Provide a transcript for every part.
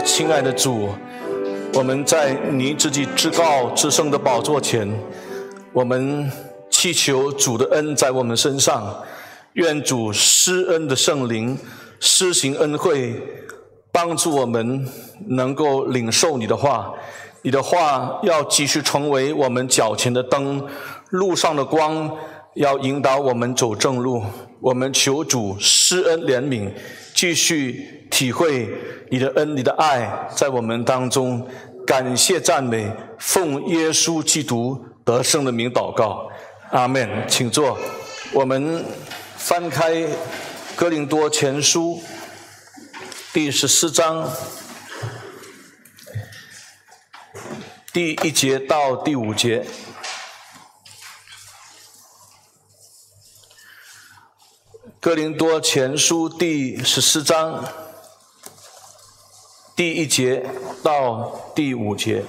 亲爱的主，我们在你自己至高至圣的宝座前，我们祈求主的恩在我们身上，愿主施恩的圣灵施行恩惠，帮助我们能够领受你的话。你的话要继续成为我们脚前的灯，路上的光，要引导我们走正路。我们求主施恩怜悯。继续体会你的恩，你的爱在我们当中。感谢赞美，奉耶稣基督得胜的名祷告，阿门。请坐。我们翻开哥林多前书第十四章第一节到第五节。哥林多前书第十四章第一节到第五节，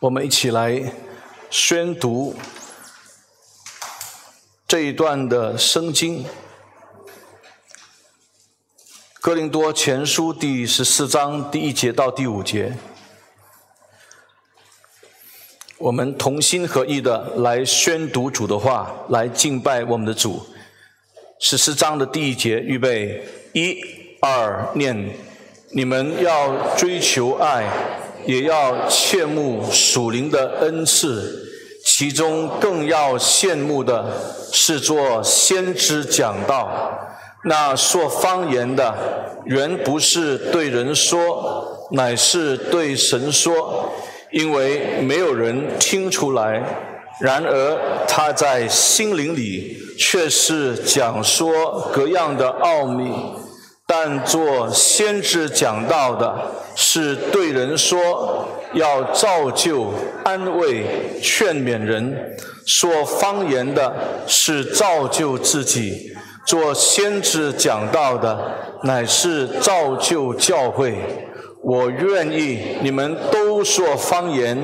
我们一起来宣读。这一段的圣经，《哥林多前书》第十四章第一节到第五节，我们同心合意的来宣读主的话，来敬拜我们的主。十四章的第一节，预备，一、二，念：你们要追求爱，也要切慕属灵的恩赐。其中更要羡慕的是做先知讲道，那说方言的原不是对人说，乃是对神说，因为没有人听出来。然而他在心灵里却是讲说各样的奥秘。但做先知讲道的是对人说，要造就、安慰、劝勉人；说方言的是造就自己；做先知讲道的乃是造就教会。我愿意你们都说方言，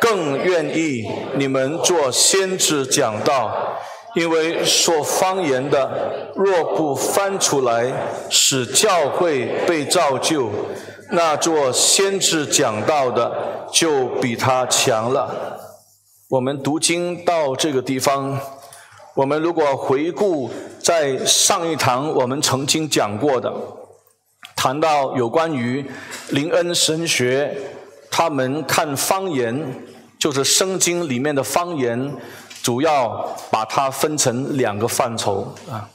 更愿意你们做先知讲道。因为说方言的，若不翻出来，使教会被造就，那做先知讲道的就比他强了。我们读经到这个地方，我们如果回顾在上一堂我们曾经讲过的，谈到有关于灵恩神学，他们看方言，就是圣经里面的方言。主要把它分成两个范畴啊，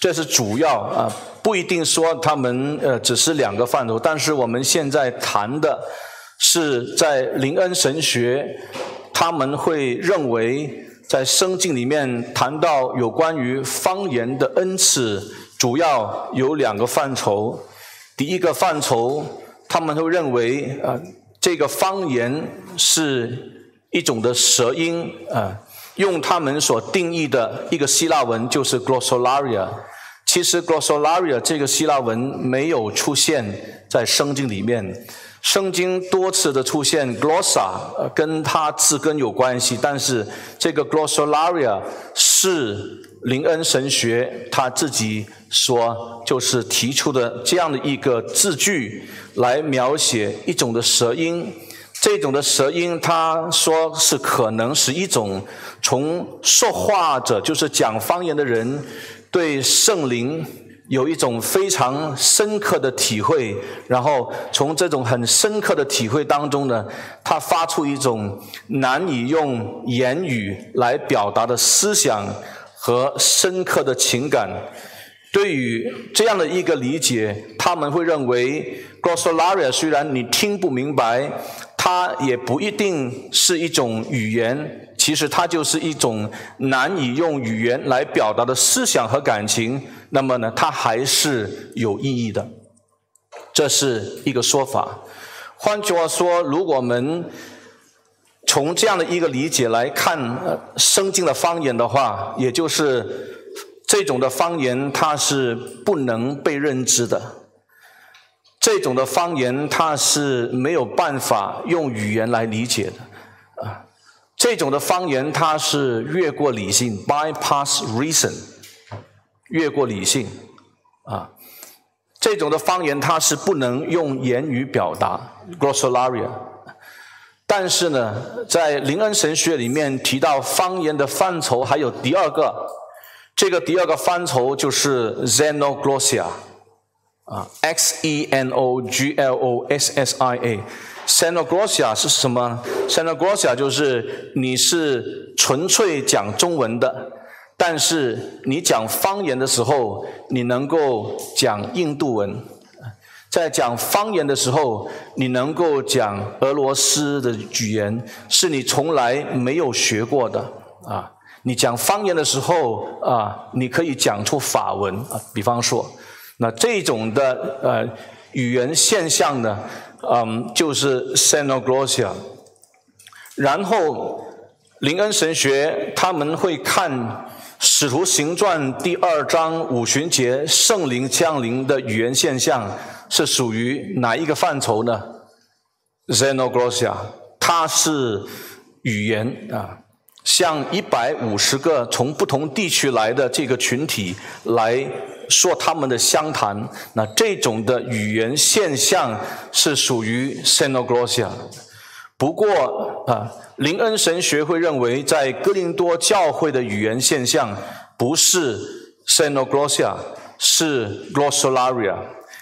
这是主要啊，不一定说他们呃只是两个范畴，但是我们现在谈的是在灵恩神学，他们会认为在圣经里面谈到有关于方言的恩赐，主要有两个范畴。第一个范畴，他们会认为啊，这个方言是一种的舌音啊。用他们所定义的一个希腊文就是 glossolalia，其实 glossolalia 这个希腊文没有出现在圣经里面，圣经多次的出现 glossa，跟它字根有关系，但是这个 glossolalia 是林恩神学他自己说就是提出的这样的一个字句来描写一种的舌音。这种的舌音，他说是可能是一种从说话者，就是讲方言的人，对圣灵有一种非常深刻的体会，然后从这种很深刻的体会当中呢，他发出一种难以用言语来表达的思想和深刻的情感。对于这样的一个理解，他们会认为 glossolalia 虽然你听不明白。它也不一定是一种语言，其实它就是一种难以用语言来表达的思想和感情。那么呢，它还是有意义的，这是一个说法。换句话说，如果我们从这样的一个理解来看圣经的方言的话，也就是这种的方言它是不能被认知的，这种的方言它是没有办法用语言来理解的，啊，这种的方言它是越过理性，bypass reason，越过理性，啊，这种的方言它是不能用言语表达，glossolalia。但是呢，在灵恩神学里面提到方言的范畴还有第二个，这个第二个范畴就是 xenoglossia，啊，x e n o g l o s s i a Senogrosia 是什么？Senogrosia 就是你是纯粹讲中文的，但是你讲方言的时候，你能够讲印度文。在讲方言的时候，你能够讲俄罗斯的语言，是你从来没有学过的啊！你讲方言的时候啊，你可以讲出法文啊。比方说，那这种的呃语言现象呢，嗯，就是 xenoglossia。然后林恩神学他们会看《使徒行传》第二章五旬节圣灵降临的语言现象。是属于哪一个范畴呢？Xenoglossia，它是语言啊，向一百五十个从不同地区来的这个群体来说他们的相谈，那这种的语言现象是属于 Xenoglossia。不过啊，林恩神学会认为，在哥林多教会的语言现象不是 Xenoglossia，是 Glossolalia。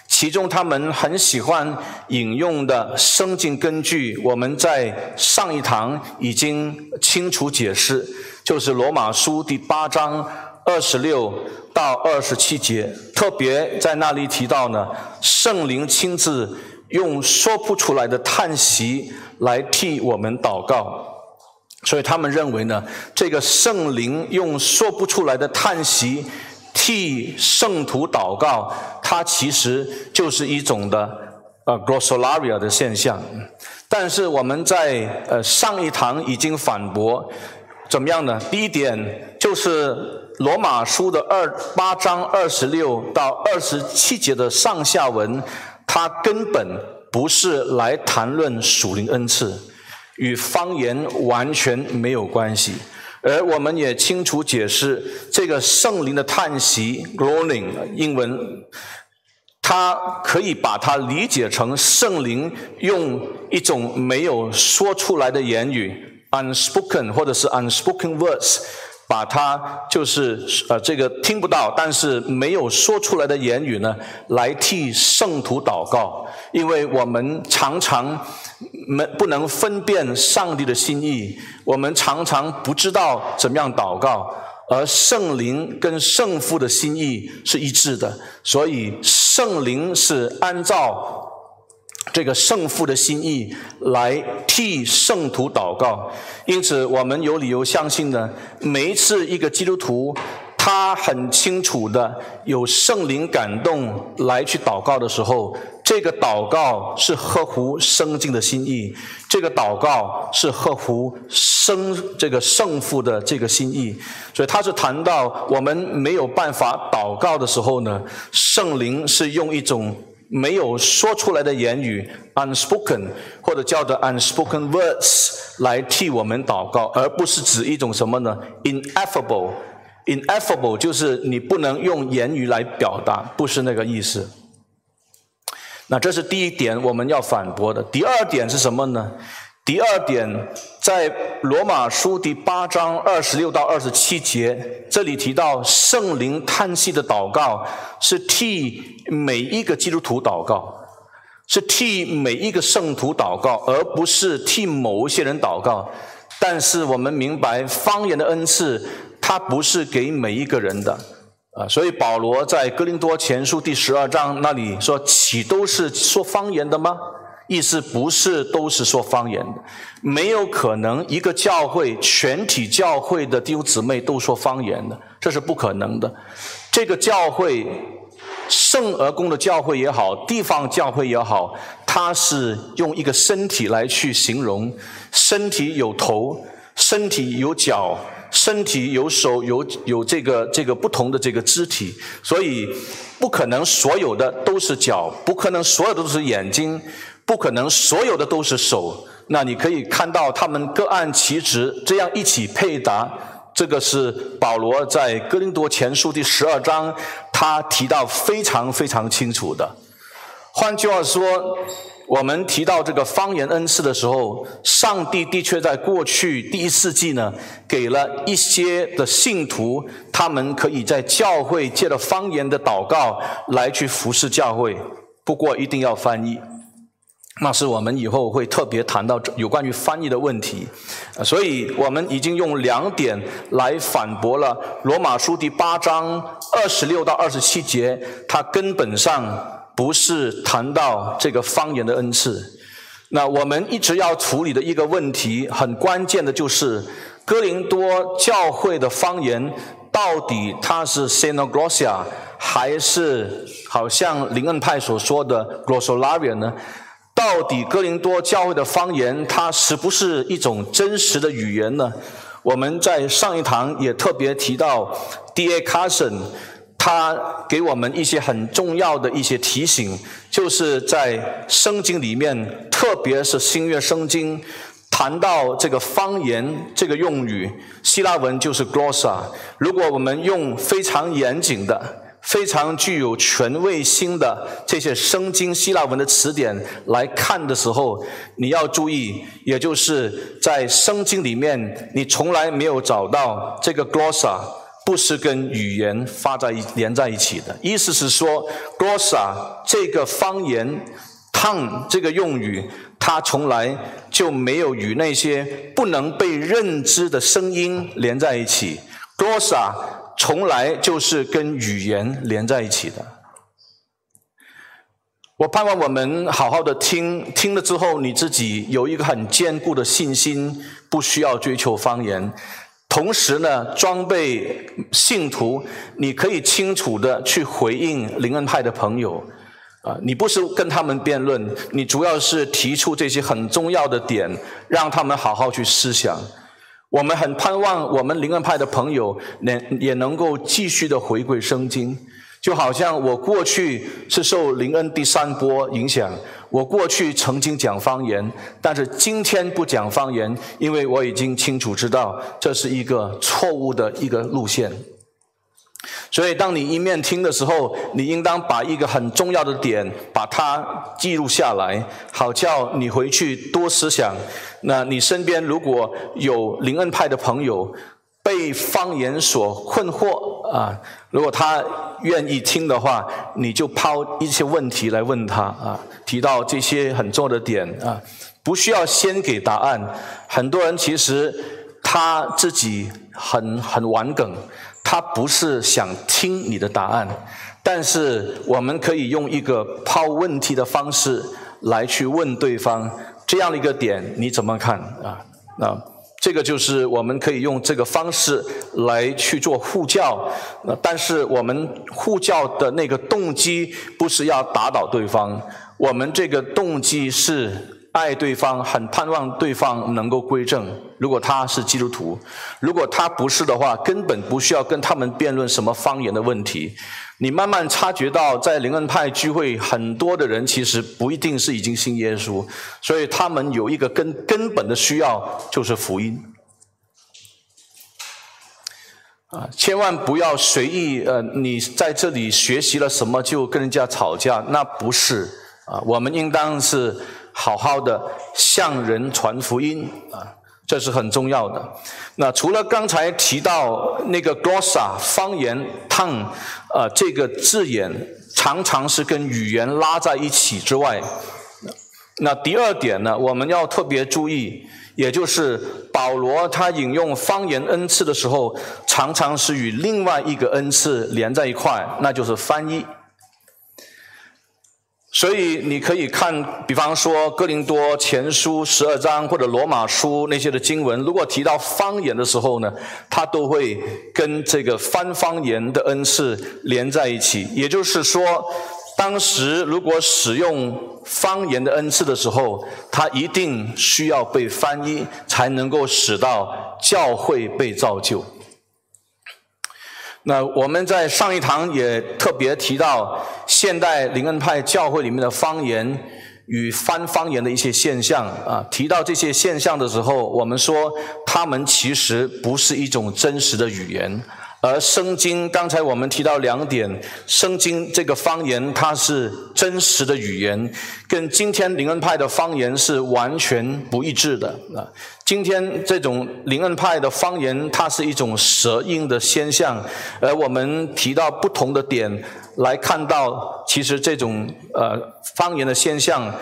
其中，他们很喜欢引用的圣经根据，我们在上一堂已经清楚解释，就是罗马书第八章二十六到二十七节，特别在那里提到呢，圣灵亲自用说不出来的叹息来替我们祷告，所以他们认为呢，这个圣灵用说不出来的叹息。替圣徒祷告，它其实就是一种的呃 glossolalia 的现象。但是我们在呃上一堂已经反驳，怎么样呢？第一点就是罗马书的二八章二十六到二十七节的上下文，它根本不是来谈论属灵恩赐，与方言完全没有关系。而我们也清楚解释，这个圣灵的叹息 （groaning） 英文，它可以把它理解成圣灵用一种没有说出来的言语 （unspoken） 或者是 unspoken words。把它就是呃这个听不到，但是没有说出来的言语呢，来替圣徒祷告，因为我们常常没不能分辨上帝的心意，我们常常不知道怎么样祷告，而圣灵跟圣父的心意是一致的，所以圣灵是按照。这个圣父的心意来替圣徒祷告，因此我们有理由相信呢，每一次一个基督徒他很清楚的有圣灵感动来去祷告的时候，这个祷告是合乎圣经的心意，这个祷告是合乎圣这个圣父的这个心意，所以他是谈到我们没有办法祷告的时候呢，圣灵是用一种。没有说出来的言语，unspoken 或者叫做 unspoken words 来替我们祷告，而不是指一种什么呢？ineffable，ineffable 就是你不能用言语来表达，不是那个意思。那这是第一点我们要反驳的。第二点是什么呢？第二点，在罗马书第八章二十六到二十七节，这里提到圣灵叹息的祷告，是替每一个基督徒祷告，是替每一个圣徒祷告，而不是替某一些人祷告。但是我们明白，方言的恩赐，它不是给每一个人的啊。所以保罗在哥林多前书第十二章那里说：“岂都是说方言的吗？”意思不是都是说方言的，没有可能一个教会全体教会的弟兄姊妹都说方言的，这是不可能的。这个教会圣而公的教会也好，地方教会也好，它是用一个身体来去形容，身体有头，身体有脚，身体有手，有有这个这个不同的这个肢体，所以不可能所有的都是脚，不可能所有的都是眼睛，不可能所有的都是手。那你可以看到他们各按其职，这样一起配搭。这个是保罗在哥林多前书第十二章，他提到非常非常清楚的。换句话说，我们提到这个方言恩赐的时候，上帝的确在过去第一世纪呢，给了一些的信徒，他们可以在教会借着方言的祷告来去服侍教会。不过一定要翻译。那是我们以后会特别谈到有关于翻译的问题，所以我们已经用两点来反驳了罗马书第八章二十六到二十七节，它根本上不是谈到这个方言的恩赐。那我们一直要处理的一个问题，很关键的就是哥林多教会的方言到底它是 Synagogia 还是好像林恩派所说的 Glossolalia 呢？到底哥林多教会的方言，它是不是一种真实的语言呢？我们在上一堂也特别提到，D.A. Carson，他给我们一些很重要的一些提醒，就是在圣经里面，特别是新约圣经，谈到这个方言这个用语，希腊文就是 Glossa。如果我们用非常严谨的。非常具有权威性的这些圣经希腊文的词典来看的时候，你要注意，也就是在圣经里面，你从来没有找到这个 glossa 不是跟语言发在一连在一起的。意思是说，glossa 这个方言 tongue 这个用语，它从来就没有与那些不能被认知的声音连在一起。glossa 从来就是跟语言连在一起的。我盼望我们好好的听，听了之后你自己有一个很坚固的信心，不需要追求方言。同时呢，装备信徒，你可以清楚的去回应灵恩派的朋友。啊，你不是跟他们辩论，你主要是提出这些很重要的点，让他们好好去思想。我们很盼望我们灵恩派的朋友能也能够继续的回归圣经，就好像我过去是受灵恩第三波影响，我过去曾经讲方言，但是今天不讲方言，因为我已经清楚知道这是一个错误的一个路线。所以，当你一面听的时候，你应当把一个很重要的点把它记录下来，好叫你回去多思想。那你身边如果有灵恩派的朋友被方言所困惑啊，如果他愿意听的话，你就抛一些问题来问他啊，提到这些很重要的点啊，不需要先给答案。很多人其实他自己很很玩梗。他不是想听你的答案，但是我们可以用一个抛问题的方式来去问对方这样的一个点，你怎么看啊？那这个就是我们可以用这个方式来去做护教，但是我们护教的那个动机不是要打倒对方，我们这个动机是。爱对方，很盼望对方能够归正。如果他是基督徒，如果他不是的话，根本不需要跟他们辩论什么方言的问题。你慢慢察觉到，在灵恩派聚会，很多的人其实不一定是已经信耶稣，所以他们有一个根根本的需要，就是福音。啊，千万不要随意呃，你在这里学习了什么就跟人家吵架，那不是啊。我们应当是。好好的向人传福音啊，这是很重要的。那除了刚才提到那个 glossa 方言 tongue 啊这个字眼常常是跟语言拉在一起之外，那第二点呢，我们要特别注意，也就是保罗他引用方言恩赐的时候，常常是与另外一个恩赐连在一块，那就是翻译。所以你可以看，比方说《哥林多前书》十二章或者《罗马书》那些的经文，如果提到方言的时候呢，它都会跟这个翻方言的恩赐连在一起。也就是说，当时如果使用方言的恩赐的时候，他一定需要被翻译，才能够使到教会被造就。那我们在上一堂也特别提到，现代灵恩派教会里面的方言与翻方言的一些现象啊。提到这些现象的时候，我们说他们其实不是一种真实的语言。而圣经刚才我们提到两点，圣经这个方言它是真实的语言，跟今天灵恩派的方言是完全不一致的啊。今天这种灵恩派的方言，它是一种舌音的现象，而我们提到不同的点来看到，其实这种呃方言的现象，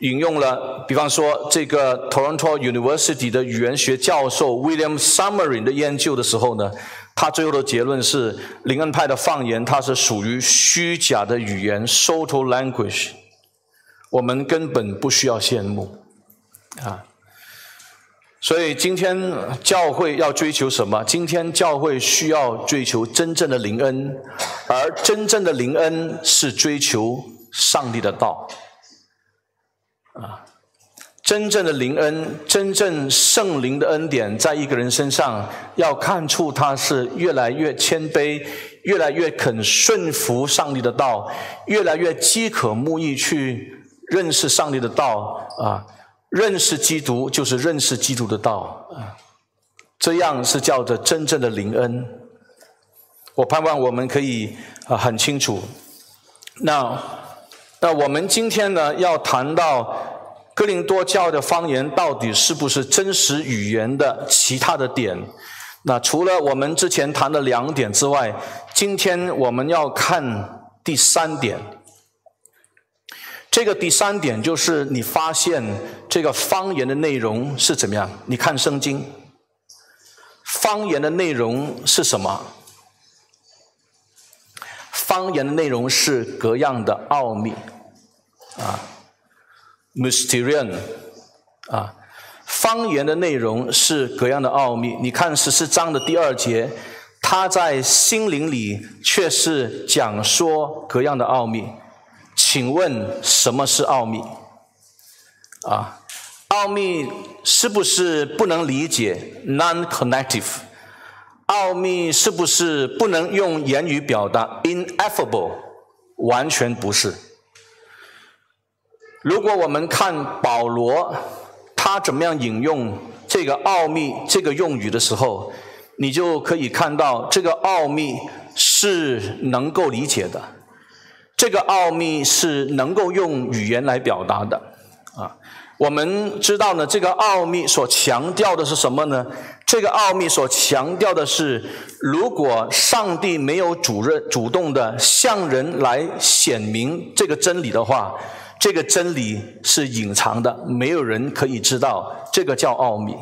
引用了，比方说这个 Toronto University 的语言学教授 William Summerin 的研究的时候呢。他最后的结论是，灵恩派的放言它是属于虚假的语言 （pseudo language），我们根本不需要羡慕啊。所以今天教会要追求什么？今天教会需要追求真正的灵恩，而真正的灵恩是追求上帝的道啊。真正的灵恩，真正圣灵的恩典，在一个人身上，要看出他是越来越谦卑，越来越肯顺服上帝的道，越来越饥渴慕义去认识上帝的道啊！认识基督就是认识基督的道啊！这样是叫做真正的灵恩。我盼望我们可以啊很清楚。那那我们今天呢要谈到。哥林多教的方言到底是不是真实语言的其他的点？那除了我们之前谈的两点之外，今天我们要看第三点。这个第三点就是你发现这个方言的内容是怎么样？你看圣经，方言的内容是什么？方言的内容是各样的奥秘啊。Mysterion，啊，方言的内容是各样的奥秘。你看十四章的第二节，他在心灵里却是讲说各样的奥秘。请问什么是奥秘？啊，奥秘是不是不能理解？Non-connective。奥秘是不是不能用言语表达？Ineffable，完全不是。如果我们看保罗他怎么样引用这个奥秘这个用语的时候，你就可以看到这个奥秘是能够理解的，这个奥秘是能够用语言来表达的啊。我们知道呢，这个奥秘所强调的是什么呢？这个奥秘所强调的是，如果上帝没有主任主动的向人来显明这个真理的话。这个真理是隐藏的，没有人可以知道，这个叫奥秘。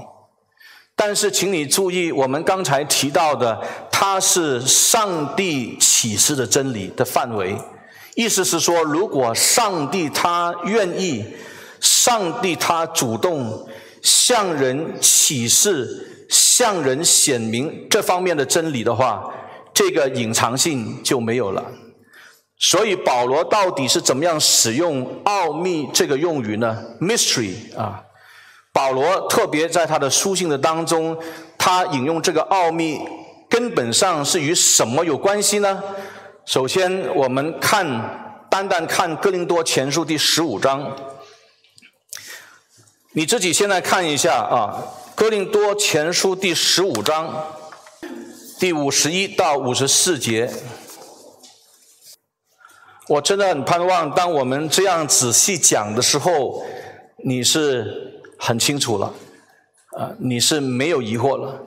但是，请你注意，我们刚才提到的，它是上帝启示的真理的范围。意思是说，如果上帝他愿意，上帝他主动向人启示、向人显明这方面的真理的话，这个隐藏性就没有了。所以保罗到底是怎么样使用“奥秘”这个用语呢？Mystery 啊，保罗特别在他的书信的当中，他引用这个“奥秘”，根本上是与什么有关系呢？首先，我们看单单看哥林多前书第十五章，你自己现在看一下啊，哥林多前书第十五章第五十一到五十四节。我真的很盼望，当我们这样仔细讲的时候，你是很清楚了，啊，你是没有疑惑了，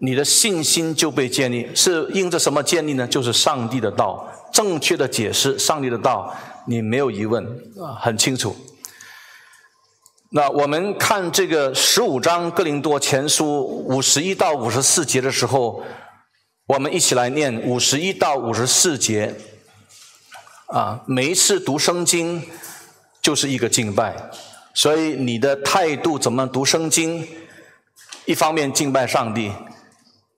你的信心就被建立，是因着什么建立呢？就是上帝的道，正确的解释上帝的道，你没有疑问，啊，很清楚。那我们看这个十五章哥林多前书五十一到五十四节的时候，我们一起来念五十一到五十四节。啊，每一次读圣经就是一个敬拜，所以你的态度怎么读圣经？一方面敬拜上帝，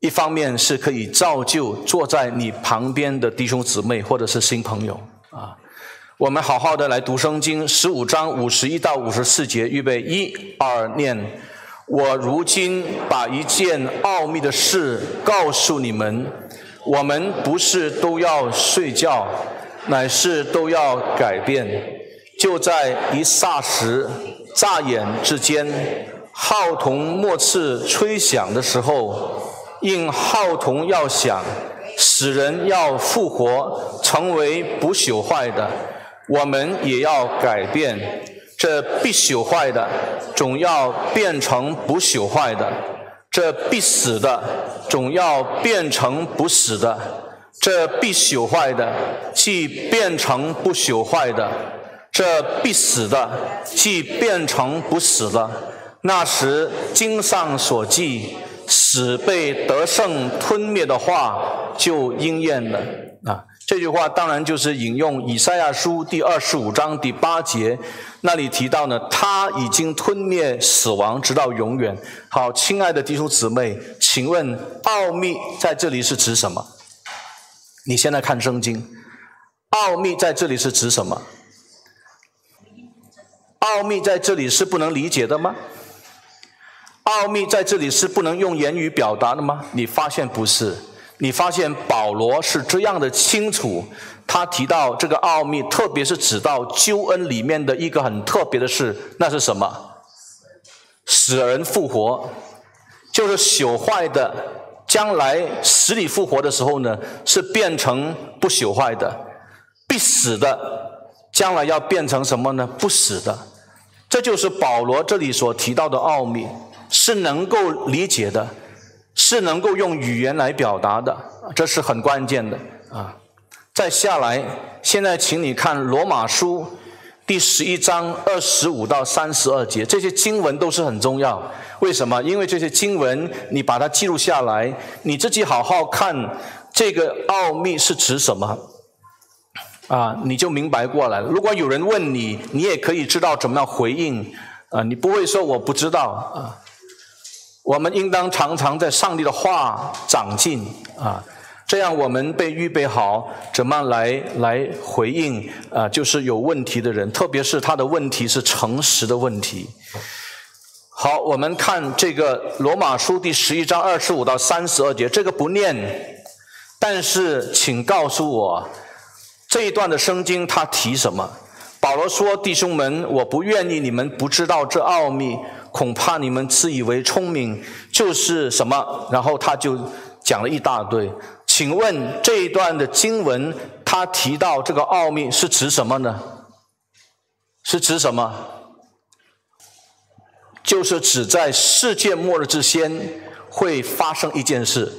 一方面是可以造就坐在你旁边的弟兄姊妹或者是新朋友啊。我们好好的来读圣经，十五章五十一到五十四节，预备一二念。我如今把一件奥秘的事告诉你们：我们不是都要睡觉，乃是都要改变。就在一霎时、乍眼之间，号筒末次吹响的时候，应号筒要响，使人要复活，成为不朽坏的。我们也要改变，这必朽坏的总要变成不朽坏的；这必死的总要变成不死的；这必朽坏的既变成不朽坏的；这必死的既变成不死的。那时经上所记，死被得胜吞灭的话就应验了啊。这句话当然就是引用以赛亚书第二十五章第八节，那里提到呢，他已经吞灭死亡，直到永远。好，亲爱的弟兄姊妹，请问奥秘在这里是指什么？你现在看圣经，奥秘在这里是指什么？奥秘在这里是不能理解的吗？奥秘在这里是不能用言语表达的吗？你发现不是？你发现保罗是这样的清楚，他提到这个奥秘，特别是指到救恩里面的一个很特别的事，那是什么？死人复活，就是朽坏的，将来死里复活的时候呢，是变成不朽坏的；必死的，将来要变成什么呢？不死的。这就是保罗这里所提到的奥秘，是能够理解的。是能够用语言来表达的，这是很关键的啊！再下来，现在请你看罗马书第十一章二十五到三十二节，这些经文都是很重要。为什么？因为这些经文你把它记录下来，你自己好好看这个奥秘是指什么啊，你就明白过来了。如果有人问你，你也可以知道怎么样回应啊，你不会说我不知道啊。我们应当常常在上帝的话长进啊，这样我们被预备好怎么来来回应啊？就是有问题的人，特别是他的问题是诚实的问题。好，我们看这个罗马书第十一章二十五到三十二节，这个不念，但是请告诉我这一段的圣经他提什么？保罗说：“弟兄们，我不愿意你们不知道这奥秘。”恐怕你们自以为聪明就是什么？然后他就讲了一大堆。请问这一段的经文，他提到这个奥秘是指什么呢？是指什么？就是指在世界末日之前会发生一件事。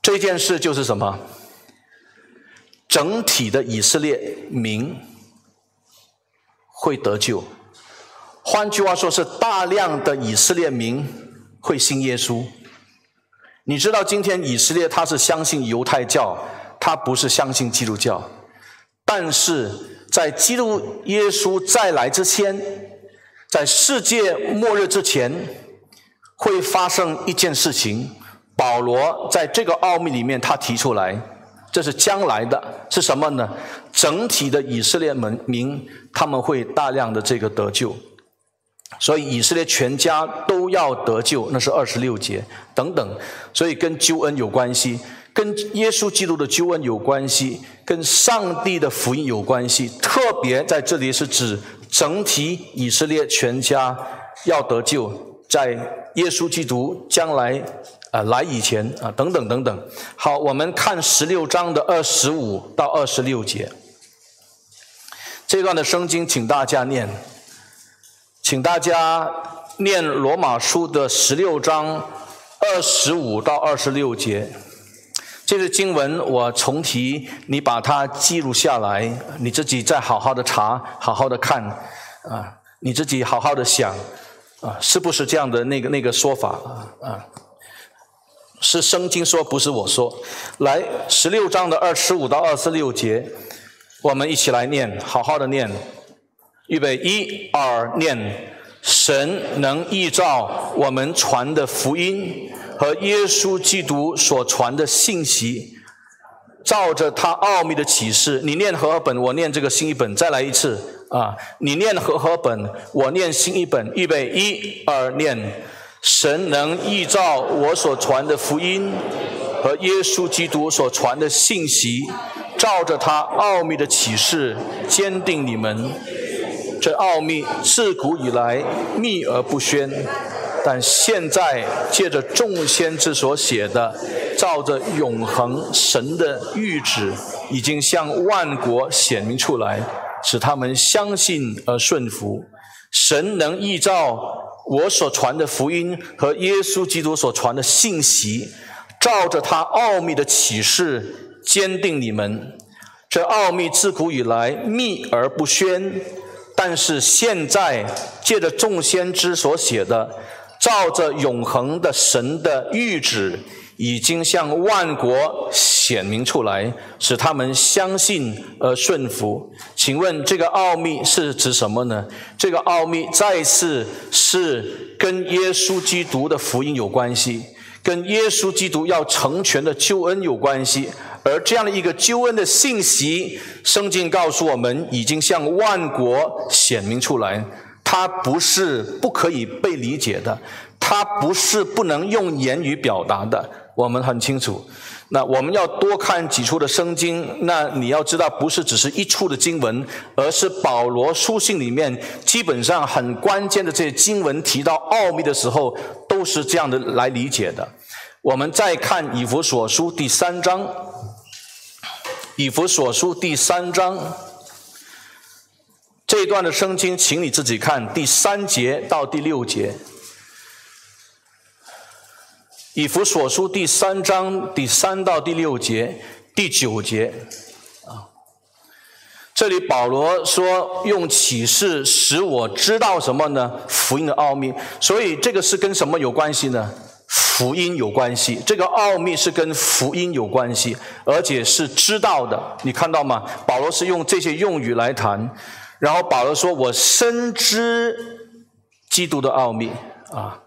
这件事就是什么？整体的以色列民会得救。换句话说，是大量的以色列民会信耶稣。你知道，今天以色列他是相信犹太教，他不是相信基督教。但是在基督耶稣再来之前，在世界末日之前，会发生一件事情。保罗在这个奥秘里面，他提出来，这是将来的，是什么呢？整体的以色列门民他们会大量的这个得救。所以以色列全家都要得救，那是二十六节等等。所以跟救恩有关系，跟耶稣基督的救恩有关系，跟上帝的福音有关系。特别在这里是指整体以色列全家要得救，在耶稣基督将来啊来以前啊等等等等。好，我们看十六章的二十五到二十六节这段的圣经，请大家念。请大家念罗马书的十六章二十五到二十六节，这是经文，我重提，你把它记录下来，你自己再好好的查，好好的看，啊，你自己好好的想，啊，是不是这样的那个那个说法啊？啊，是圣经说，不是我说。来，十六章的二十五到二十六节，我们一起来念，好好的念。预备一二念，神能依照我们传的福音和耶稣基督所传的信息，照着他奥秘的启示，你念和合本，我念这个新一本，再来一次啊！你念和合本，我念新一本，预备一二念。神能依照我所传的福音和耶稣基督所传的信息，照着他奥秘的启示，坚定你们。这奥秘自古以来秘而不宣，但现在借着众先之所写的，照着永恒神的谕旨，已经向万国显明出来，使他们相信而顺服。神能依照我所传的福音和耶稣基督所传的信息，照着他奥秘的启示，坚定你们。这奥秘自古以来秘而不宣。但是现在借着众先知所写的，照着永恒的神的谕旨，已经向万国显明出来，使他们相信而顺服。请问这个奥秘是指什么呢？这个奥秘再次是跟耶稣基督的福音有关系，跟耶稣基督要成全的救恩有关系。而这样的一个救恩的信息，圣经告诉我们，已经向万国显明出来。它不是不可以被理解的，它不是不能用言语表达的。我们很清楚。那我们要多看几处的圣经。那你要知道，不是只是一处的经文，而是保罗书信里面基本上很关键的这些经文提到奥秘的时候，都是这样的来理解的。我们再看以弗所书第三章。以弗所书第三章这一段的圣经，请你自己看第三节到第六节。以弗所书第三章第三到第六节、第九节啊，这里保罗说用启示使我知道什么呢？福音的奥秘。所以这个是跟什么有关系呢？福音有关系，这个奥秘是跟福音有关系，而且是知道的。你看到吗？保罗是用这些用语来谈，然后保罗说：“我深知基督的奥秘啊。”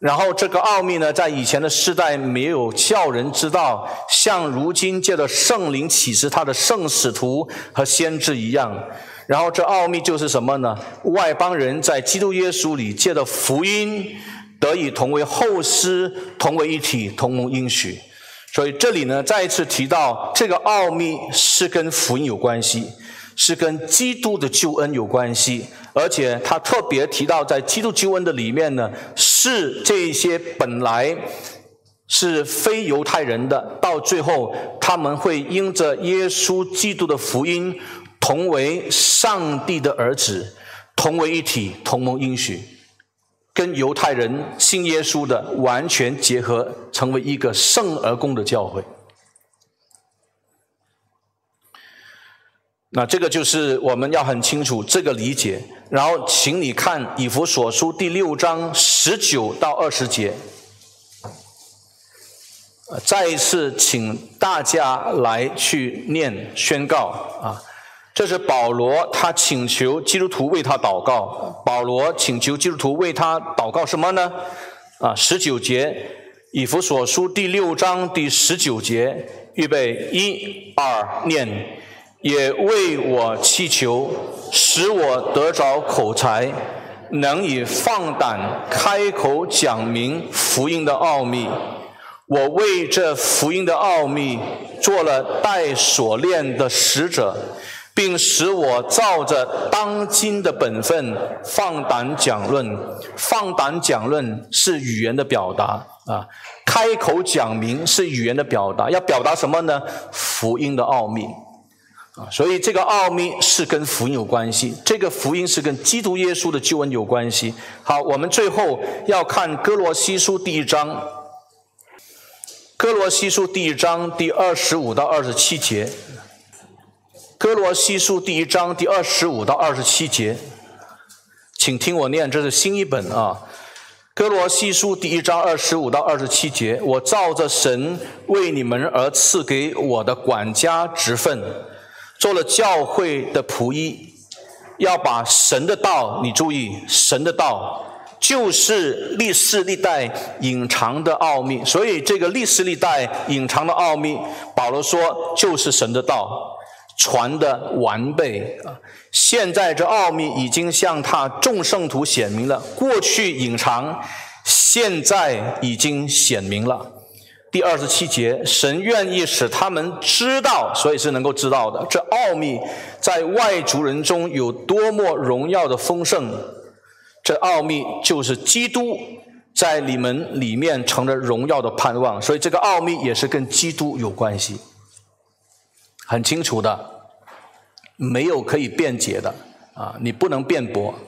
然后这个奥秘呢，在以前的世代没有叫人知道，像如今借着圣灵启示他的圣使徒和先知一样。然后这奥秘就是什么呢？外邦人在基督耶稣里借的福音。得以同为后世，同为一体，同盟应许。所以这里呢，再一次提到这个奥秘是跟福音有关系，是跟基督的救恩有关系。而且他特别提到，在基督救恩的里面呢，是这些本来是非犹太人的，到最后他们会因着耶稣基督的福音，同为上帝的儿子，同为一体，同盟应许。跟犹太人信耶稣的完全结合，成为一个圣而公的教会。那这个就是我们要很清楚这个理解。然后，请你看以弗所书第六章十九到二十节。再一次，请大家来去念宣告啊。这是保罗，他请求基督徒为他祷告。保罗请求基督徒为他祷告什么呢？啊，十九节，以弗所书第六章第十九节，预备一二念，也为我祈求，使我得着口才，能以放胆开口讲明福音的奥秘。我为这福音的奥秘做了带锁链的使者。并使我照着当今的本分放胆讲论，放胆讲论是语言的表达啊，开口讲明是语言的表达，要表达什么呢？福音的奥秘啊，所以这个奥秘是跟福音有关系，这个福音是跟基督耶稣的救恩有关系。好，我们最后要看哥罗西书第一章，哥罗西书第一章第二十五到二十七节。哥罗西书第一章第二十五到二十七节，请听我念，这是新一本啊。哥罗西书第一章二十五到二十七节，我照着神为你们而赐给我的管家职分，做了教会的仆役，要把神的道，你注意，神的道就是历世历代隐藏的奥秘。所以这个历世历代隐藏的奥秘，保罗说就是神的道传的完备啊。现在这奥秘已经向他众圣徒显明了，过去隐藏，现在已经显明了。第二十七节，神愿意使他们知道，所以是能够知道的。这奥秘在外族人中有多么荣耀的丰盛，这奥秘就是基督在你们里面成了荣耀的盼望。所以这个奥秘也是跟基督有关系，很清楚的，没有可以辩解的啊，你不能辩驳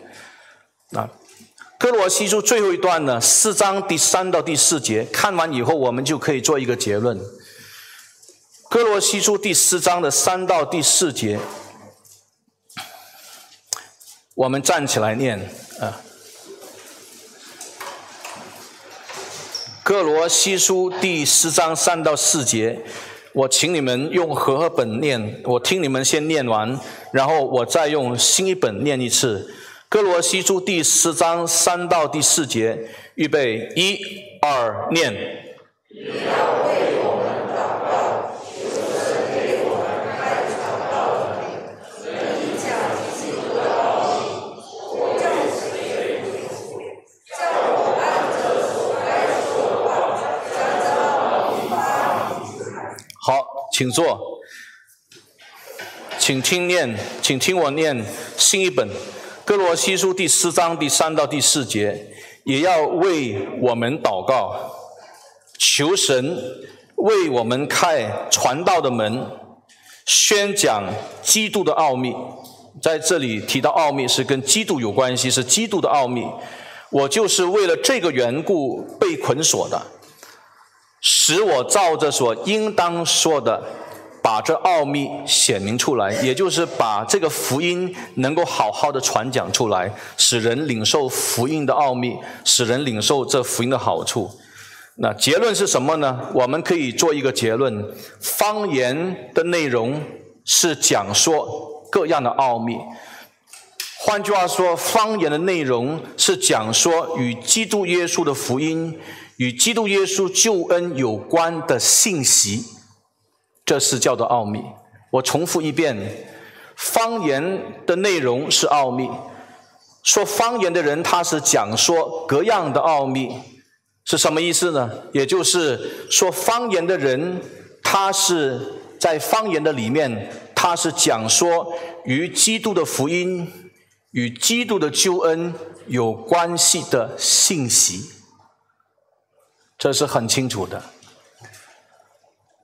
啊。哥罗西书最后一段呢，四章第三到第四节，看完以后我们就可以做一个结论。哥罗西书第四章的三到第四节，我们站起来念啊。哥罗西书第四章三到四节，我请你们用和合本念，我听你们先念完，然后我再用新一本念一次。哥罗西书第四章三到第四节，预备一二念。好，请坐，请听念，请听我念新一本。哥罗西书第四章第三到第四节，也要为我们祷告，求神为我们开传道的门，宣讲基督的奥秘。在这里提到奥秘是跟基督有关系，是基督的奥秘。我就是为了这个缘故被捆锁的，使我照着所应当说的。把这奥秘显明出来，也就是把这个福音能够好好的传讲出来，使人领受福音的奥秘，使人领受这福音的好处。那结论是什么呢？我们可以做一个结论：方言的内容是讲说各样的奥秘。换句话说，方言的内容是讲说与基督耶稣的福音、与基督耶稣救恩有关的信息。这是叫做奥秘。我重复一遍，方言的内容是奥秘。说方言的人，他是讲说各样的奥秘，是什么意思呢？也就是说，方言的人，他是在方言的里面，他是讲说与基督的福音、与基督的救恩有关系的信息。这是很清楚的。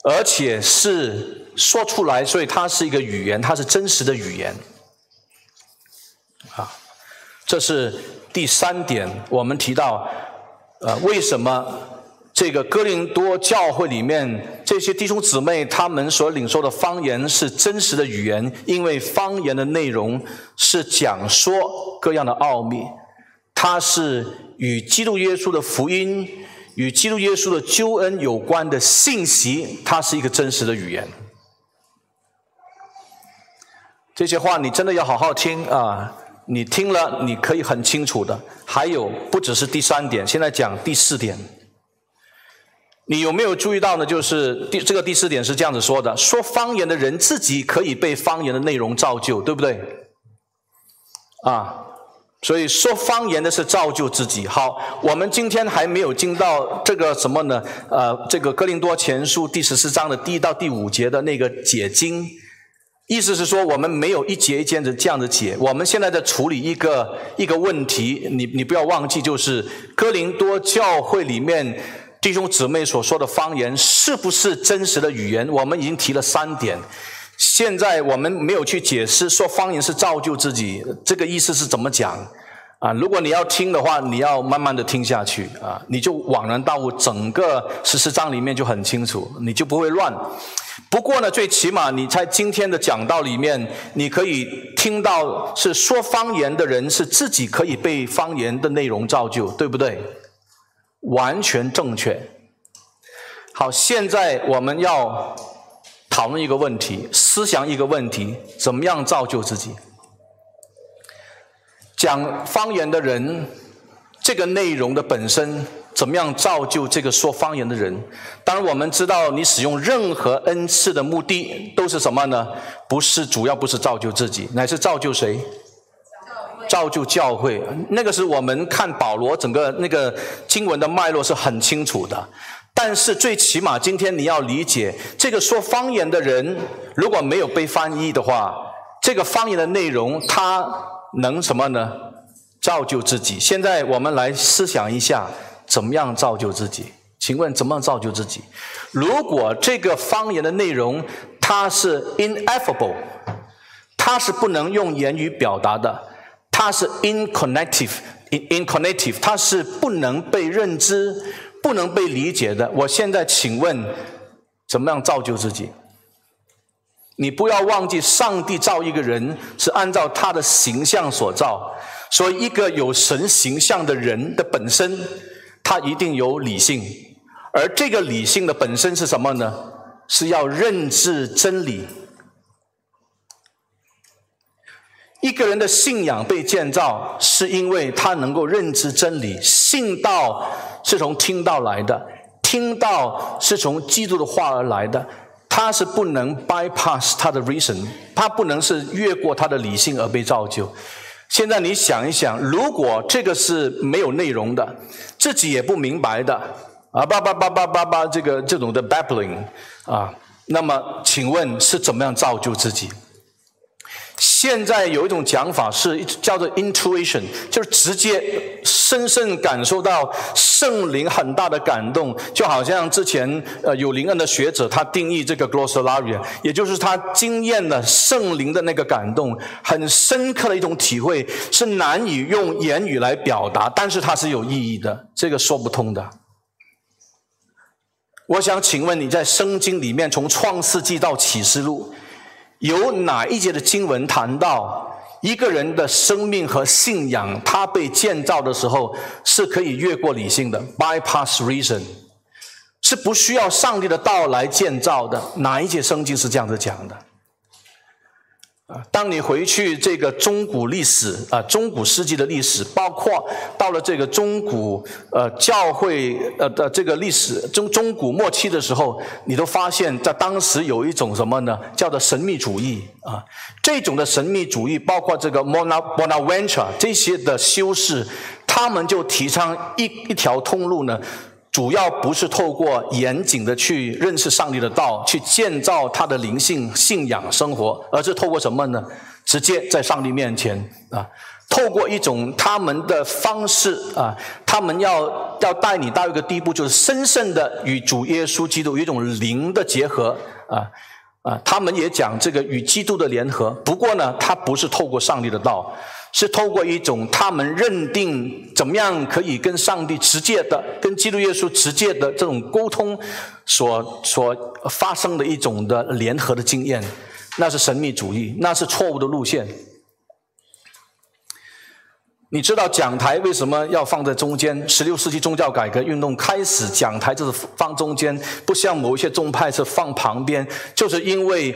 而且是说出来，所以它是一个语言，它是真实的语言。啊，这是第三点，我们提到，呃，为什么这个哥林多教会里面这些弟兄姊妹他们所领受的方言是真实的语言？因为方言的内容是讲说各样的奥秘，它是与基督耶稣的福音。与基督耶稣的救恩有关的信息，它是一个真实的语言。这些话你真的要好好听啊！你听了，你可以很清楚的。还有，不只是第三点，现在讲第四点。你有没有注意到呢？就是第这个第四点是这样子说的：说方言的人自己可以被方言的内容造就，对不对？啊。所以说方言的是造就自己。好，我们今天还没有进到这个什么呢？呃，这个哥林多前书第十四章的第一到第五节的那个解经，意思是说我们没有一节一节的这样子解。我们现在在处理一个一个问题，你你不要忘记，就是哥林多教会里面弟兄姊妹所说的方言是不是真实的语言？我们已经提了三点。现在我们没有去解释说方言是造就自己，这个意思是怎么讲啊？如果你要听的话，你要慢慢的听下去啊，你就恍然大悟，整个十四章里面就很清楚，你就不会乱。不过呢，最起码你在今天的讲道里面，你可以听到是说方言的人是自己可以被方言的内容造就，对不对？完全正确。好，现在我们要。讨论一个问题，思想一个问题，怎么样造就自己？讲方言的人，这个内容的本身怎么样造就这个说方言的人？当然，我们知道你使用任何恩赐的目的都是什么呢？不是主要不是造就自己，乃是造就谁？造就教会。那个是我们看保罗整个那个经文的脉络是很清楚的。但是最起码今天你要理解，这个说方言的人如果没有被翻译的话，这个方言的内容他能什么呢？造就自己。现在我们来思想一下，怎么样造就自己？请问怎么样造就自己？如果这个方言的内容它是 ineffable，它是不能用言语表达的，它是 inconnective，inconnective，它是不能被认知、不能被理解的。我现在请问，怎么样造就自己？你不要忘记，上帝造一个人是按照他的形象所造。所以，一个有神形象的人的本身，他一定有理性，而这个理性的本身是什么呢？是要认知真理。一个人的信仰被建造，是因为他能够认知真理。信道是从听到来的，听到是从基督的话而来的，他是不能 bypass 他的 reason，他不能是越过他的理性而被造就。现在你想一想，如果这个是没有内容的，自己也不明白的，啊叭叭叭叭叭叭，这个这种的 babbling 啊，那么请问是怎么样造就自己？现在有一种讲法是叫做 intuition，就是直接深深感受到圣灵很大的感动，就好像之前呃有灵恩的学者他定义这个 glossolalia，也就是他经验的圣灵的那个感动，很深刻的一种体会，是难以用言语来表达，但是它是有意义的，这个说不通的。我想请问你在圣经里面从创世纪到启示录。有哪一节的经文谈到一个人的生命和信仰，他被建造的时候是可以越过理性的 （bypass reason），是不需要上帝的道来建造的？哪一节圣经是这样子讲的？啊，当你回去这个中古历史啊，中古世纪的历史，包括到了这个中古呃教会呃的这个历史中中古末期的时候，你都发现，在当时有一种什么呢？叫做神秘主义啊。这种的神秘主义，包括这个 Mona Bonaventure 这些的修士，他们就提倡一一条通路呢。主要不是透过严谨的去认识上帝的道，去建造他的灵性信仰生活，而是透过什么呢？直接在上帝面前啊，透过一种他们的方式啊，他们要要带你到一个地步，就是深深的与主耶稣基督有一种灵的结合啊啊，他们也讲这个与基督的联合。不过呢，他不是透过上帝的道。是透过一种他们认定怎么样可以跟上帝直接的、跟基督耶稣直接的这种沟通所所发生的一种的联合的经验，那是神秘主义，那是错误的路线。你知道讲台为什么要放在中间？十六世纪宗教改革运动开始，讲台就是放中间，不像某一些宗派是放旁边，就是因为。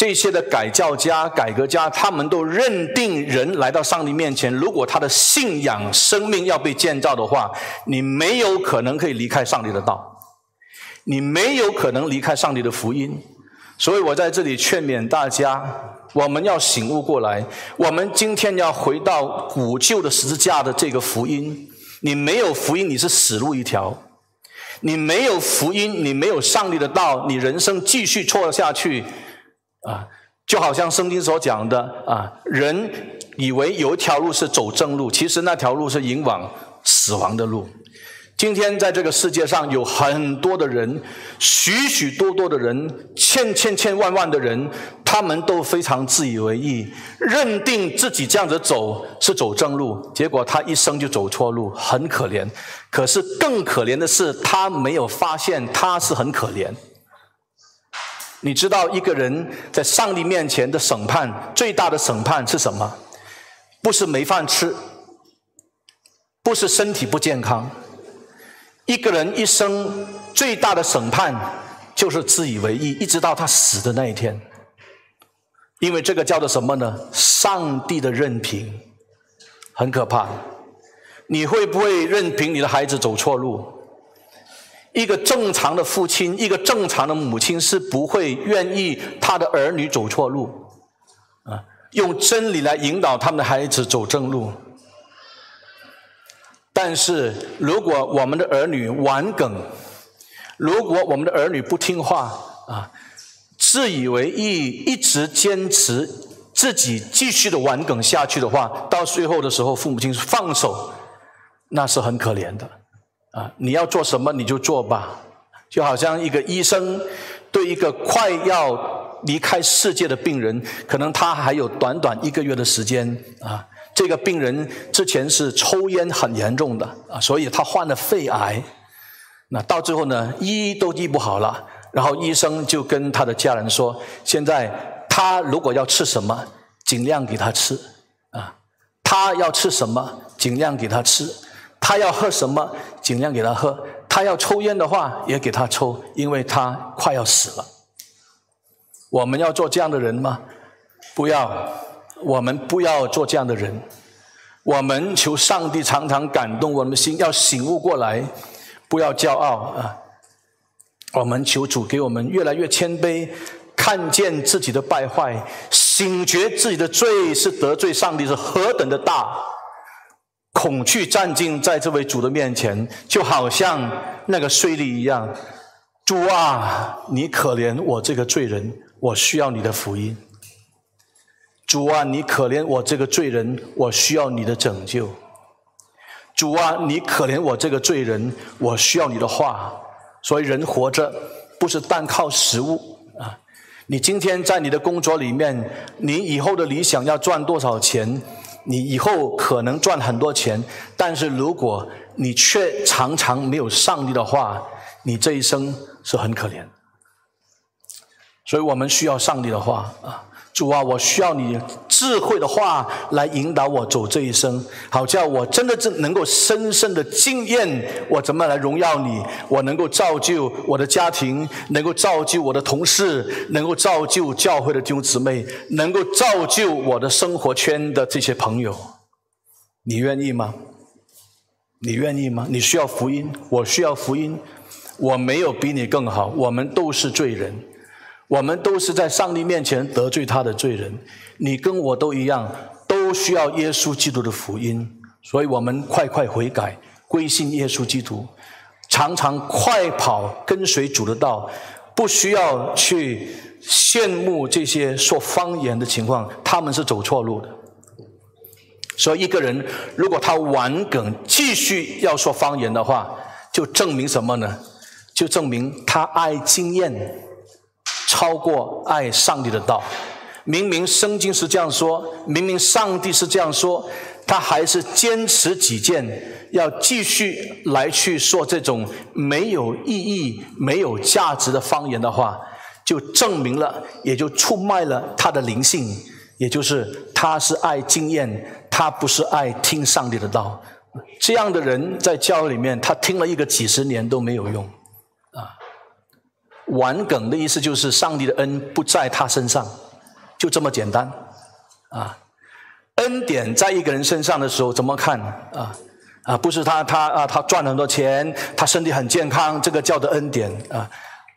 这些的改教家、改革家，他们都认定人来到上帝面前，如果他的信仰生命要被建造的话，你没有可能可以离开上帝的道，你没有可能离开上帝的福音。所以我在这里劝勉大家，我们要醒悟过来，我们今天要回到古旧的十字架的这个福音。你没有福音，你是死路一条；你没有福音，你没有上帝的道，你人生继续错下去。啊，就好像圣经所讲的啊，人以为有一条路是走正路，其实那条路是引往死亡的路。今天在这个世界上有很多的人，许许多多的人，千千千万万的人，他们都非常自以为意，认定自己这样子走是走正路，结果他一生就走错路，很可怜。可是更可怜的是，他没有发现他是很可怜。你知道一个人在上帝面前的审判，最大的审判是什么？不是没饭吃，不是身体不健康。一个人一生最大的审判，就是自以为意，一直到他死的那一天。因为这个叫做什么呢？上帝的任凭，很可怕。你会不会任凭你的孩子走错路？一个正常的父亲，一个正常的母亲是不会愿意他的儿女走错路，啊，用真理来引导他们的孩子走正路。但是如果我们的儿女顽梗，如果我们的儿女不听话啊，自以为意，一直坚持自己继续的顽梗下去的话，到最后的时候，父母亲是放手。那是很可怜的，啊！你要做什么你就做吧，就好像一个医生对一个快要离开世界的病人，可能他还有短短一个月的时间啊。这个病人之前是抽烟很严重的啊，所以他患了肺癌。那到最后呢，医都医不好了，然后医生就跟他的家人说：现在他如果要吃什么，尽量给他吃啊；他要吃什么，尽量给他吃。他要喝什么，尽量给他喝；他要抽烟的话，也给他抽，因为他快要死了。我们要做这样的人吗？不要，我们不要做这样的人。我们求上帝常常感动我们的心，要醒悟过来，不要骄傲啊！我们求主给我们越来越谦卑，看见自己的败坏，醒觉自己的罪是得罪上帝是何等的大。恐惧站进在这位主的面前，就好像那个税吏一样。主啊，你可怜我这个罪人，我需要你的福音。主啊，你可怜我这个罪人，我需要你的拯救。主啊，你可怜我这个罪人，我需要你的话。所以人活着不是单靠食物啊！你今天在你的工作里面，你以后的理想要赚多少钱？你以后可能赚很多钱，但是如果你却常常没有上帝的话，你这一生是很可怜。所以我们需要上帝的话啊。主啊，我需要你智慧的话来引导我走这一生，好叫我真的真能够深深的经验我怎么来荣耀你，我能够造就我的家庭，能够造就我的同事，能够造就教会的弟兄姊妹，能够造就我的生活圈的这些朋友。你愿意吗？你愿意吗？你需要福音，我需要福音，我没有比你更好，我们都是罪人。我们都是在上帝面前得罪他的罪人，你跟我都一样，都需要耶稣基督的福音，所以我们快快悔改，归信耶稣基督，常常快跑跟随主的道，不需要去羡慕这些说方言的情况，他们是走错路的。所以一个人如果他顽梗继续要说方言的话，就证明什么呢？就证明他爱经验。超过爱上帝的道，明明圣经是这样说，明明上帝是这样说，他还是坚持己见，要继续来去说这种没有意义、没有价值的方言的话，就证明了，也就出卖了他的灵性，也就是他是爱经验，他不是爱听上帝的道。这样的人在教会里面，他听了一个几十年都没有用。玩梗的意思就是上帝的恩不在他身上，就这么简单，啊，恩典在一个人身上的时候怎么看啊？啊，不是他他啊他赚了很多钱，他身体很健康，这个叫做恩典啊，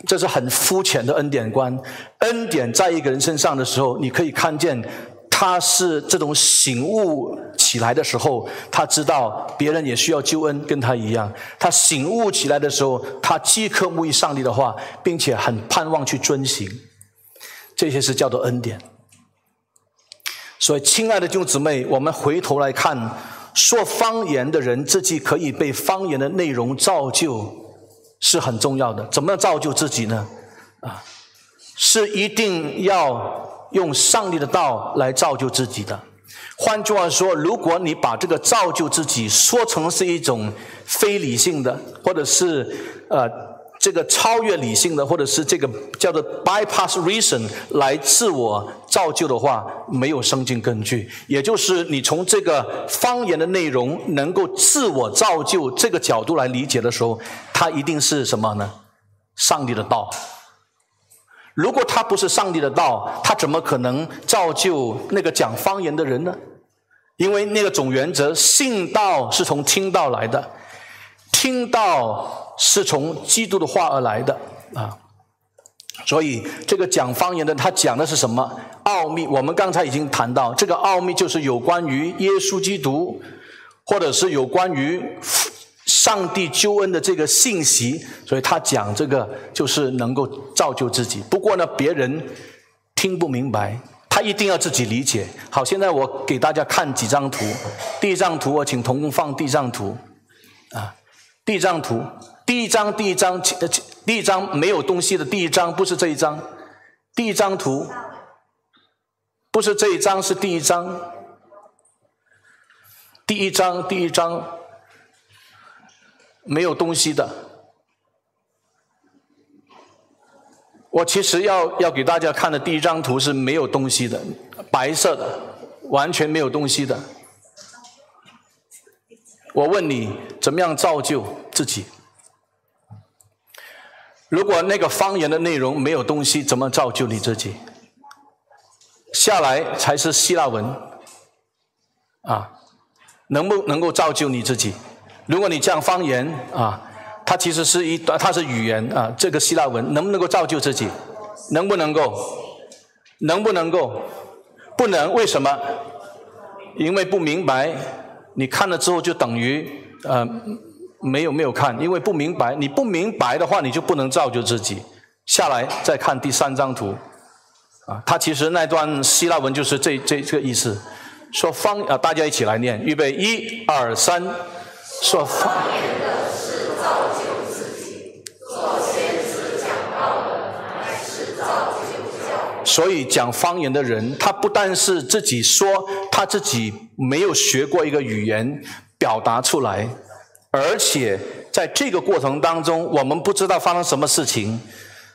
这是很肤浅的恩典观。恩典在一个人身上的时候，你可以看见。他是这种醒悟起来的时候，他知道别人也需要救恩，跟他一样。他醒悟起来的时候，他饥渴慕义上帝的话，并且很盼望去遵行。这些是叫做恩典。所以，亲爱的弟兄姊妹，我们回头来看，说方言的人自己可以被方言的内容造就，是很重要的。怎么造就自己呢？啊，是一定要。用上帝的道来造就自己的。换句话说，如果你把这个造就自己说成是一种非理性的，或者是呃这个超越理性的，或者是这个叫做 bypass reason 来自我造就的话，没有生经根据。也就是你从这个方言的内容能够自我造就这个角度来理解的时候，它一定是什么呢？上帝的道。如果他不是上帝的道，他怎么可能造就那个讲方言的人呢？因为那个总原则，信道是从听到来的，听到是从基督的话而来的啊。所以这个讲方言的，他讲的是什么奥秘？我们刚才已经谈到，这个奥秘就是有关于耶稣基督，或者是有关于上帝救恩的这个信息。所以他讲这个就是能够造就自己。不过呢，别人听不明白。他一定要自己理解。好，现在我给大家看几张图。第一张图，我请童工放第一张图。啊，第一张图，第一张，第一张，第一张没有东西的第一张，不是这一张。第一张图，不是这一张，是第一张。第一张，第一张，没有东西的。我其实要要给大家看的第一张图是没有东西的，白色的，完全没有东西的。我问你，怎么样造就自己？如果那个方言的内容没有东西，怎么造就你自己？下来才是希腊文，啊，能不能够造就你自己？如果你讲方言啊。它其实是一段，它是语言啊，这个希腊文能不能够造就自己？能不能够？能不能够？不能，为什么？因为不明白，你看了之后就等于呃没有没有看，因为不明白，你不明白的话，你就不能造就自己。下来再看第三张图，啊，它其实那段希腊文就是这这这个意思，说方啊，大家一起来念，预备一二三，说方。所以讲方言的人，他不但是自己说他自己没有学过一个语言表达出来，而且在这个过程当中，我们不知道发生什么事情，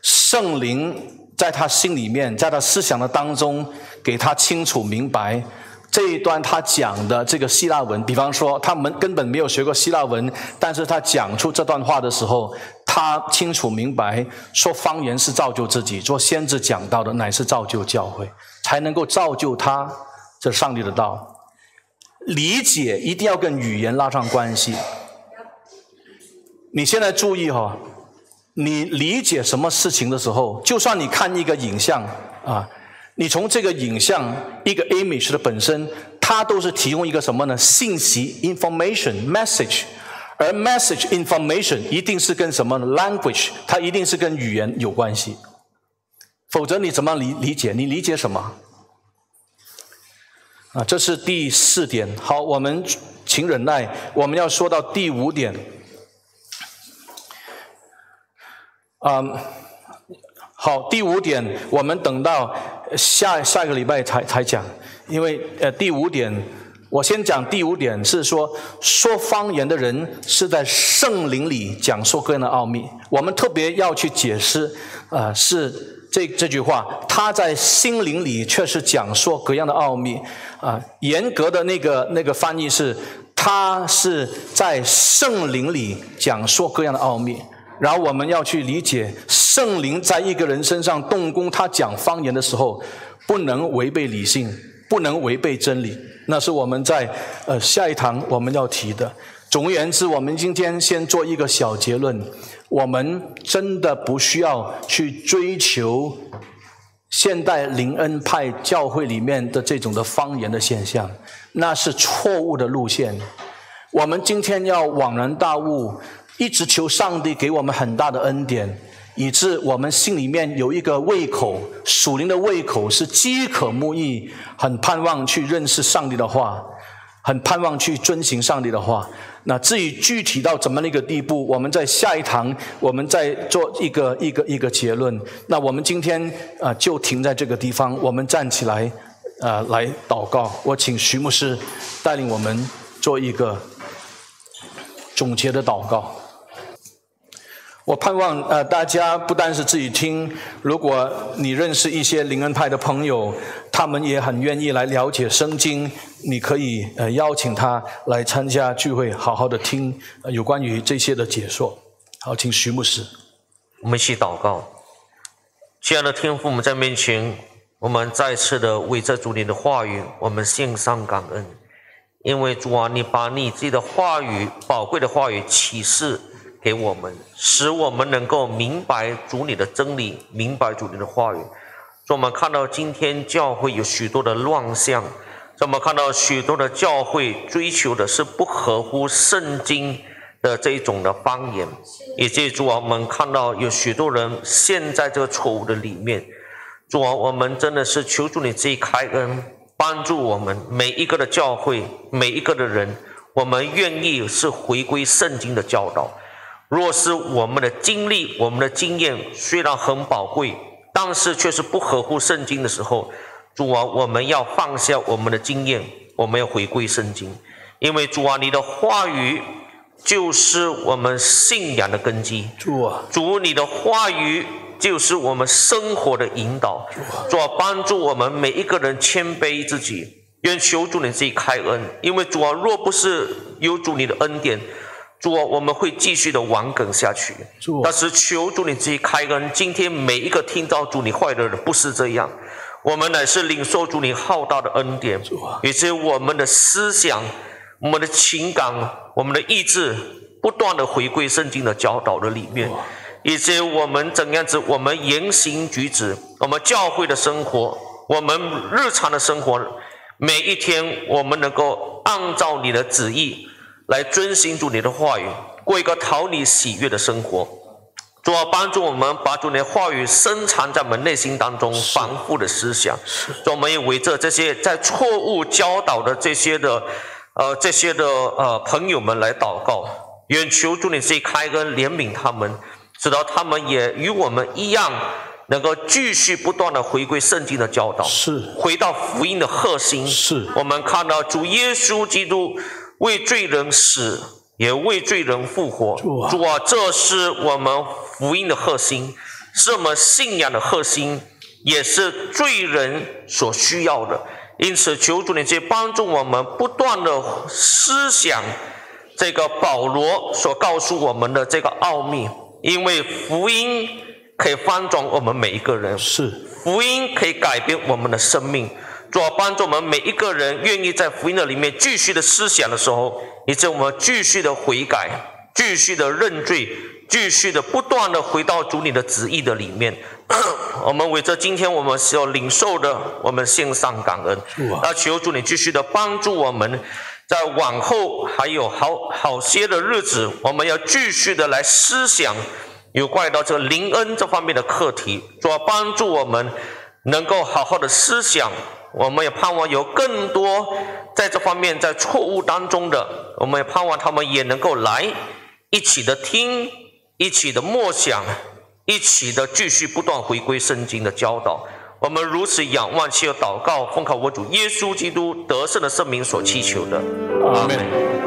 圣灵在他心里面，在他思想的当中，给他清楚明白。这一段他讲的这个希腊文，比方说他们根本没有学过希腊文，但是他讲出这段话的时候，他清楚明白，说方言是造就自己，做先知讲到的乃是造就教会，才能够造就他这上帝的道。理解一定要跟语言拉上关系。你现在注意哈，你理解什么事情的时候，就算你看一个影像啊。你从这个影像一个 image 的本身，它都是提供一个什么呢？信息 information message，而 message information 一定是跟什么 language，它一定是跟语言有关系，否则你怎么理理解？你理解什么？啊，这是第四点。好，我们请忍耐，我们要说到第五点。嗯。好，第五点，我们等到下下个礼拜才才讲，因为呃，第五点，我先讲第五点是说，说方言的人是在圣灵里讲说各样的奥秘。我们特别要去解释，啊，是这这句话，他在心灵里却是讲说各样的奥秘。啊，严格的那个那个翻译是，他是在圣灵里讲说各样的奥秘。然后我们要去理解圣灵在一个人身上动工，他讲方言的时候，不能违背理性，不能违背真理。那是我们在呃下一堂我们要提的。总而言之，我们今天先做一个小结论：我们真的不需要去追求现代灵恩派教会里面的这种的方言的现象，那是错误的路线。我们今天要恍然大悟。一直求上帝给我们很大的恩典，以致我们心里面有一个胃口，属灵的胃口是饥渴慕义，很盼望去认识上帝的话，很盼望去遵行上帝的话。那至于具体到怎么那个地步，我们在下一堂我们再做一个一个一个结论。那我们今天啊就停在这个地方，我们站起来啊来祷告。我请徐牧师带领我们做一个总结的祷告。我盼望呃，大家不单是自己听，如果你认识一些灵恩派的朋友，他们也很愿意来了解圣经，你可以呃邀请他来参加聚会，好好的听有关于这些的解说。好，请徐牧师，我们一起祷告。亲爱的天父，我们在面前，我们再次的为这主你的话语，我们献上感恩。因为主啊，你把你自己的话语、宝贵的话语启示给我们，使我们能够明白主你的真理，明白主你的话语。所以我们看到今天教会有许多的乱象，我们看到许多的教会追求的是不合乎圣经的这一种的方言，以及主啊，我们看到有许多人陷在这个错误的里面。主啊，我们真的是求助你自己开恩，帮助我们每一个的教会，每一个的人，我们愿意是回归圣经的教导。若是我们的经历、我们的经验虽然很宝贵。但是却是不合乎圣经的时候，主啊，我们要放下我们的经验，我们要回归圣经，因为主啊，你的话语就是我们信仰的根基。主啊，主你的话语就是我们生活的引导。主啊，帮助我们每一个人谦卑自己，愿求主你自己开恩，因为主啊，若不是有主你的恩典。主啊，我们会继续的顽梗下去。主，但是求主你自己开恩。今天每一个听到主你话的人，不是这样。我们乃是领受主你浩大的恩典，以及我们的思想、我们的情感、我们的意志，不断的回归圣经的教导的里面，以及我们怎样子，我们言行举止，我们教会的生活，我们日常的生活，每一天我们能够按照你的旨意。来遵循主你的话语，过一个讨你喜悦的生活。主啊，帮助我们把主你的话语深藏在我们内心当中，反复的思想。主，我们也围着这些在错误教导的这些的，呃，这些的呃朋友们来祷告，愿求主你自己开恩怜悯他们，直到他们也与我们一样，能够继续不断的回归圣经的教导，是回到福音的核心。是我们看到主耶稣基督。为罪人死，也为罪人复活。主啊，这是我们福音的核心，是我们信仰的核心，也是罪人所需要的。因此，求主你去帮助我们，不断的思想这个保罗所告诉我们的这个奥秘。因为福音可以翻转我们每一个人，是福音可以改变我们的生命。主要帮助我们每一个人愿意在福音的里面继续的思想的时候，以及我们继续的悔改、继续的认罪、继续的不断的回到主你的旨意的里面。我们为着今天我们所领受的，我们献上感恩。那求主你继续的帮助我们，在往后还有好好些的日子，我们要继续的来思想有关于到这个灵恩这方面的课题，主要帮助我们能够好好的思想。我们也盼望有更多在这方面在错误当中的，我们也盼望他们也能够来一起的听，一起的默想，一起的继续不断回归圣经的教导。我们如此仰望，且祷告，奉靠我主耶稣基督得胜的圣名所祈求的，阿门。